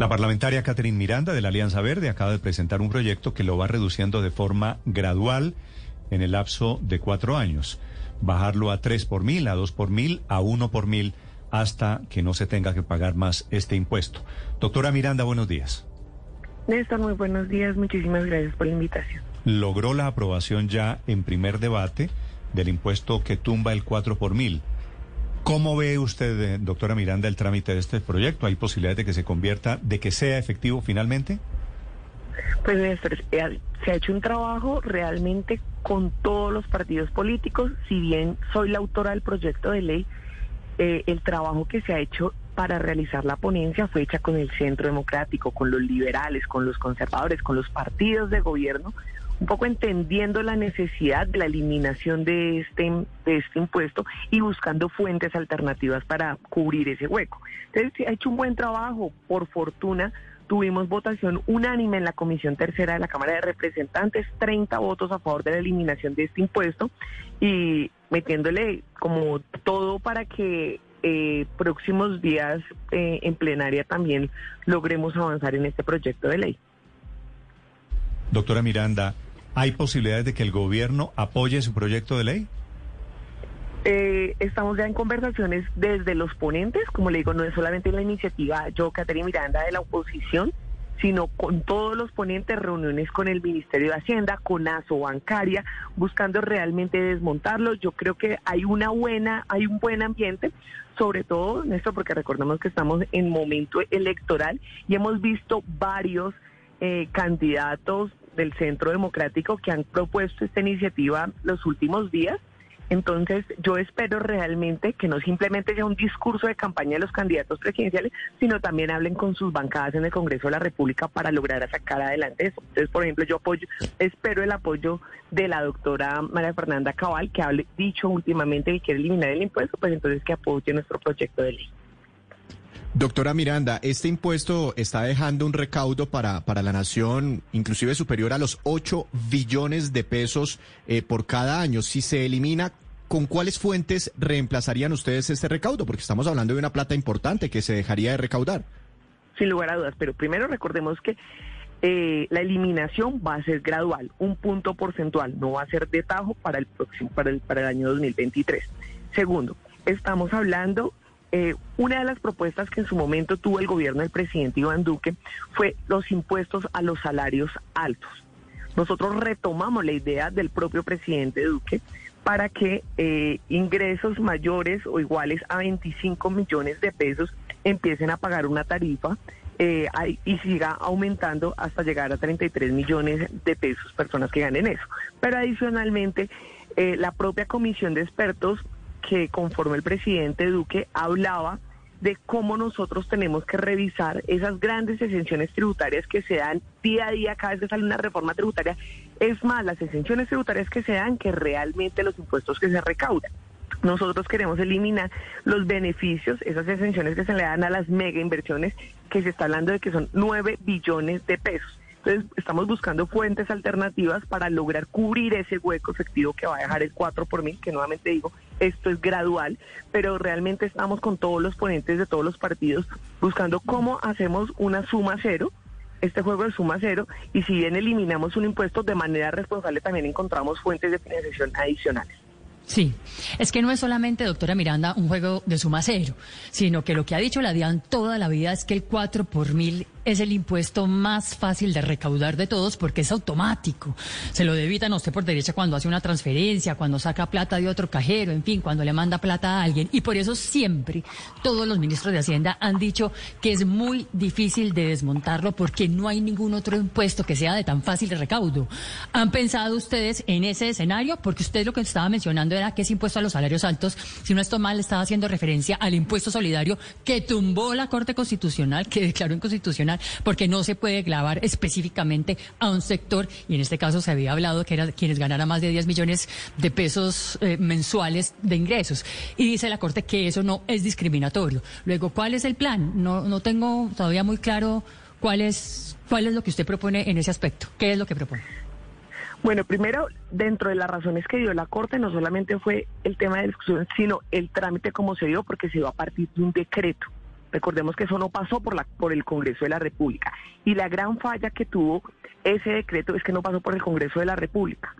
La parlamentaria Catherine Miranda de la Alianza Verde acaba de presentar un proyecto que lo va reduciendo de forma gradual en el lapso de cuatro años. Bajarlo a tres por mil, a dos por mil, a uno por mil, hasta que no se tenga que pagar más este impuesto. Doctora Miranda, buenos días. Néstor, muy buenos días. Muchísimas gracias por la invitación. Logró la aprobación ya en primer debate del impuesto que tumba el cuatro por mil. ¿Cómo ve usted, eh, doctora Miranda, el trámite de este proyecto? ¿Hay posibilidad de que se convierta, de que sea efectivo finalmente? Pues Néstor, eh, se ha hecho un trabajo realmente con todos los partidos políticos. Si bien soy la autora del proyecto de ley, eh, el trabajo que se ha hecho para realizar la ponencia fue hecha con el Centro Democrático, con los liberales, con los conservadores, con los partidos de gobierno, un poco entendiendo la necesidad de la eliminación de este, este impuesto y buscando fuentes alternativas para cubrir ese hueco. Entonces, se ha hecho un buen trabajo. Por fortuna, tuvimos votación unánime en la Comisión Tercera de la Cámara de Representantes, 30 votos a favor de la eliminación de este impuesto y metiéndole como todo para que eh, próximos días eh, en plenaria también logremos avanzar en este proyecto de ley. Doctora Miranda, ¿Hay posibilidades de que el gobierno apoye su proyecto de ley? Eh, estamos ya en conversaciones desde los ponentes, como le digo, no es solamente la iniciativa yo, Caterina Miranda, de la oposición, sino con todos los ponentes, reuniones con el Ministerio de Hacienda, con ASO Bancaria, buscando realmente desmontarlo. Yo creo que hay una buena, hay un buen ambiente, sobre todo, esto porque recordemos que estamos en momento electoral y hemos visto varios eh, candidatos del Centro Democrático que han propuesto esta iniciativa los últimos días. Entonces, yo espero realmente que no simplemente sea un discurso de campaña de los candidatos presidenciales, sino también hablen con sus bancadas en el Congreso de la República para lograr sacar adelante eso. Entonces, por ejemplo, yo apoyo, espero el apoyo de la doctora María Fernanda Cabal, que ha dicho últimamente que quiere eliminar el impuesto, pues entonces que apoye nuestro proyecto de ley. Doctora Miranda, este impuesto está dejando un recaudo para, para la nación inclusive superior a los 8 billones de pesos eh, por cada año. Si se elimina, ¿con cuáles fuentes reemplazarían ustedes este recaudo? Porque estamos hablando de una plata importante que se dejaría de recaudar. Sin lugar a dudas, pero primero recordemos que eh, la eliminación va a ser gradual, un punto porcentual, no va a ser de tajo para el próximo, para el, para el año 2023. Segundo, estamos hablando eh, una de las propuestas que en su momento tuvo el gobierno del presidente Iván Duque fue los impuestos a los salarios altos. Nosotros retomamos la idea del propio presidente Duque para que eh, ingresos mayores o iguales a 25 millones de pesos empiecen a pagar una tarifa eh, y siga aumentando hasta llegar a 33 millones de pesos personas que ganen eso. Pero adicionalmente, la propia comisión de expertos que conforme el presidente Duque hablaba de cómo nosotros tenemos que revisar esas grandes exenciones tributarias que se dan día a día cada vez que sale una reforma tributaria. Es más, las exenciones tributarias que se dan que realmente los impuestos que se recaudan. Nosotros queremos eliminar los beneficios, esas exenciones que se le dan a las mega inversiones, que se está hablando de que son 9 billones de pesos. Entonces, estamos buscando fuentes alternativas para lograr cubrir ese hueco efectivo que va a dejar el 4 por mil, que nuevamente digo, esto es gradual, pero realmente estamos con todos los ponentes de todos los partidos buscando cómo hacemos una suma cero este juego de suma cero y si bien eliminamos un impuesto de manera responsable también encontramos fuentes de financiación adicionales. Sí, es que no es solamente, doctora Miranda, un juego de suma cero, sino que lo que ha dicho la DIAN toda la vida es que el 4 por mil es el impuesto más fácil de recaudar de todos porque es automático. Se lo debitan a usted por derecha cuando hace una transferencia, cuando saca plata de otro cajero, en fin, cuando le manda plata a alguien. Y por eso siempre todos los ministros de Hacienda han dicho que es muy difícil de desmontarlo porque no hay ningún otro impuesto que sea de tan fácil de recaudo. ¿Han pensado ustedes en ese escenario? Porque usted lo que estaba mencionando era que es impuesto a los salarios altos. Si no estoy mal, estaba haciendo referencia al impuesto solidario que tumbó la Corte Constitucional, que declaró inconstitucional porque no se puede clavar específicamente a un sector, y en este caso se había hablado que era quienes ganaran más de 10 millones de pesos eh, mensuales de ingresos. Y dice la Corte que eso no es discriminatorio. Luego, ¿cuál es el plan? No, no tengo todavía muy claro cuál es, cuál es lo que usted propone en ese aspecto. ¿Qué es lo que propone? Bueno, primero, dentro de las razones que dio la Corte, no solamente fue el tema de discusión, sino el trámite como se dio, porque se dio a partir de un decreto Recordemos que eso no pasó por, la, por el Congreso de la República. Y la gran falla que tuvo ese decreto es que no pasó por el Congreso de la República.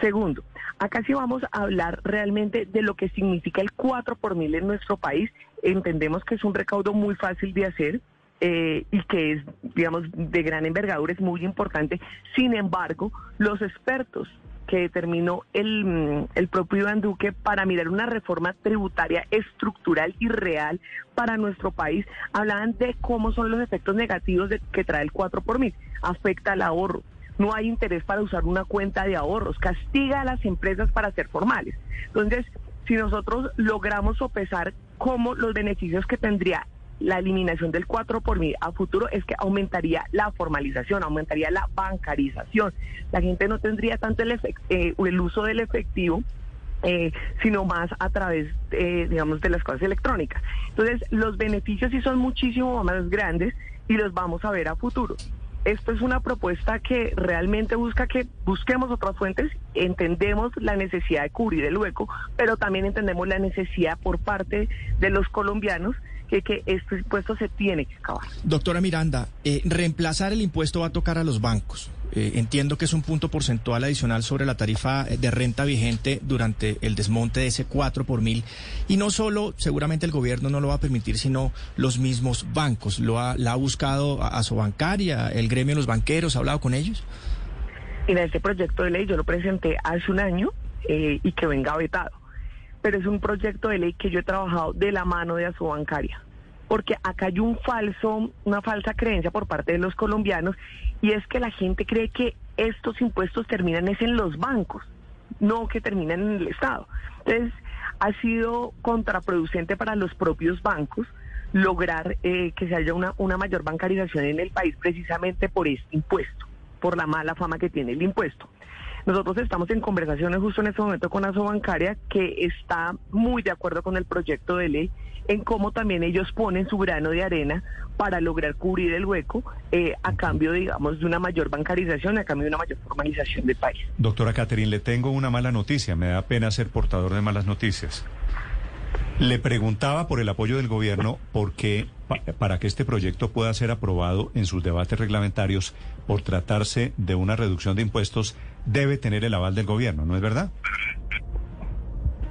Segundo, acá sí vamos a hablar realmente de lo que significa el 4 por mil en nuestro país. Entendemos que es un recaudo muy fácil de hacer, eh, y que es, digamos, de gran envergadura, es muy importante. Sin embargo, los expertos que determinó el, mm, el propio Iván Duque para mirar una reforma tributaria estructural y real para nuestro país, hablaban de cómo son los efectos negativos de, que trae el 4 por mil. Afecta al ahorro, no hay interés para usar una cuenta de ahorros, castiga a las empresas para ser formales. Entonces, si nosotros logramos sopesar cómo los beneficios que tendría la eliminación del 4 por mil a futuro es que aumentaría la formalización, aumentaría la bancarización. La gente no tendría tanto el, eh, el uso del efectivo. Eh, sino más a través, eh, digamos, de las cosas electrónicas. Entonces, los beneficios sí son muchísimo más grandes y los vamos a ver a futuro. Esto es una propuesta que realmente busca que busquemos otras fuentes, entendemos la necesidad de cubrir el hueco, pero también entendemos la necesidad por parte de los colombianos que, este impuesto se tiene que acabar. Doctora Miranda, eh, reemplazar el impuesto va a tocar a los bancos. Eh, entiendo que es un punto porcentual adicional sobre la tarifa de renta vigente durante el desmonte de ese 4 por mil. Y no solo, seguramente el gobierno no lo va a permitir, sino los mismos bancos. ¿Lo ha, la ha buscado a, su bancaria, el gremio de los banqueros, ha hablado con ellos? En este proyecto de ley yo lo presenté hace un año eh, y que venga vetado pero es un proyecto de ley que yo he trabajado de la mano de Bancaria, porque acá hay un falso, una falsa creencia por parte de los colombianos y es que la gente cree que estos impuestos terminan es en los bancos, no que terminan en el Estado. Entonces, ha sido contraproducente para los propios bancos lograr eh, que se haya una mayor bancarización en el país precisamente por este impuesto, por la mala fama que tiene el impuesto. Nosotros estamos en conversaciones justo en este momento con Aso Bancaria que está muy de acuerdo con el proyecto de ley en cómo también ellos ponen su grano de arena para lograr cubrir el hueco eh, a cambio, digamos, de una mayor bancarización, a cambio de una mayor formalización del país. Doctora Catherine, le tengo una mala noticia. Me da pena ser portador de malas noticias. Le preguntaba por el apoyo del gobierno porque para que este proyecto pueda ser aprobado en sus debates reglamentarios por tratarse de una reducción de impuestos debe tener el aval del gobierno, ¿no es verdad?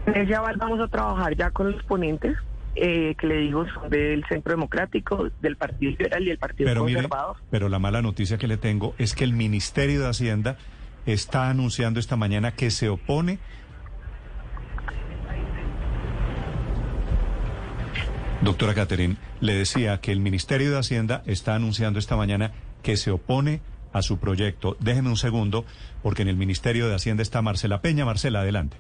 En ese aval vamos a trabajar ya con los ponentes, eh, que le digo son del Centro Democrático, del Partido Liberal y el Partido pero Conservador. pero la mala noticia que le tengo es que el Ministerio de Hacienda está anunciando esta mañana que se opone Doctora Catherine, le decía que el Ministerio de Hacienda está anunciando esta mañana que se opone a su proyecto. Déjeme un segundo, porque en el Ministerio de Hacienda está Marcela Peña. Marcela, adelante.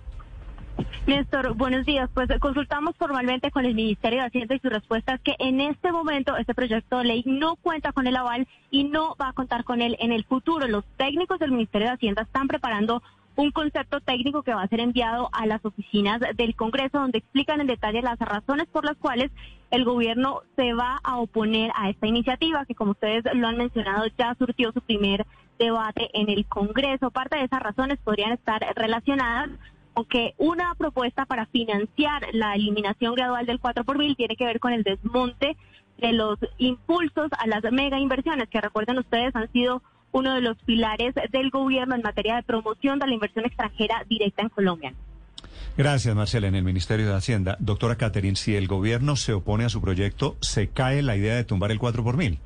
Néstor, buenos días. Pues consultamos formalmente con el Ministerio de Hacienda y su respuesta es que en este momento este proyecto de ley no cuenta con el aval y no va a contar con él en el futuro. Los técnicos del Ministerio de Hacienda están preparando un concepto técnico que va a ser enviado a las oficinas del Congreso donde explican en detalle las razones por las cuales el gobierno se va a oponer a esta iniciativa que como ustedes lo han mencionado ya surtió su primer debate en el Congreso. Parte de esas razones podrían estar relacionadas con que una propuesta para financiar la eliminación gradual del 4 por mil tiene que ver con el desmonte de los impulsos a las mega inversiones que recuerden ustedes han sido uno de los pilares del gobierno en materia de promoción de la inversión extranjera directa en Colombia. Gracias, Marcela. En el Ministerio de Hacienda, doctora Catherine, si el gobierno se opone a su proyecto, ¿se cae la idea de tumbar el 4 por mil?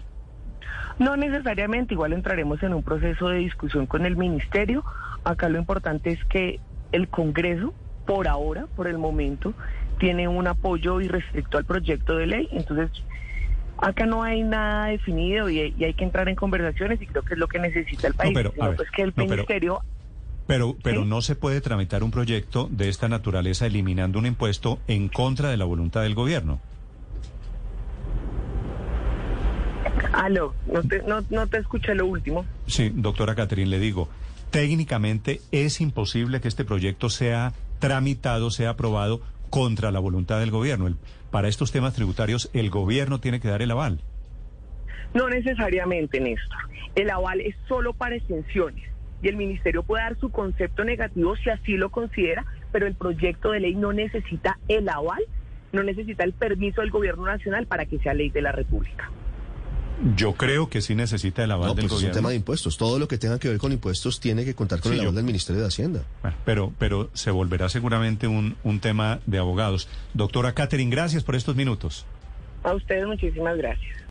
No necesariamente, igual entraremos en un proceso de discusión con el Ministerio. Acá lo importante es que el Congreso, por ahora, por el momento, tiene un apoyo irrestricto al proyecto de ley. Entonces, Acá no hay nada definido y, hay que entrar en conversaciones y creo que es lo que necesita el país. pero, pues que el ministerio... Pero, pero no se puede tramitar un proyecto de esta naturaleza eliminando un impuesto en contra de la voluntad del gobierno. Aló, no te, no, no te escuché lo último. Sí, doctora Catherine, le digo, técnicamente es imposible que este proyecto sea tramitado, sea aprobado contra la voluntad del gobierno. para estos temas tributarios, el gobierno tiene que dar el aval. No necesariamente, Néstor. El aval es solo para extensiones y el ministerio puede dar su concepto negativo si así lo considera, pero el proyecto de ley no necesita el aval no necesita el permiso del gobierno nacional para que sea ley de la República. Yo creo que sí necesita el aval No, del pues es un gobierno. tema de impuestos. Todo lo que tenga que ver con impuestos tiene que contar con Sí, el aval yo- del Ministerio de Hacienda. Bueno, pero, pero se volverá seguramente un, un tema de abogados. Doctora Catherine, gracias por estos minutos. A ustedes muchísimas gracias.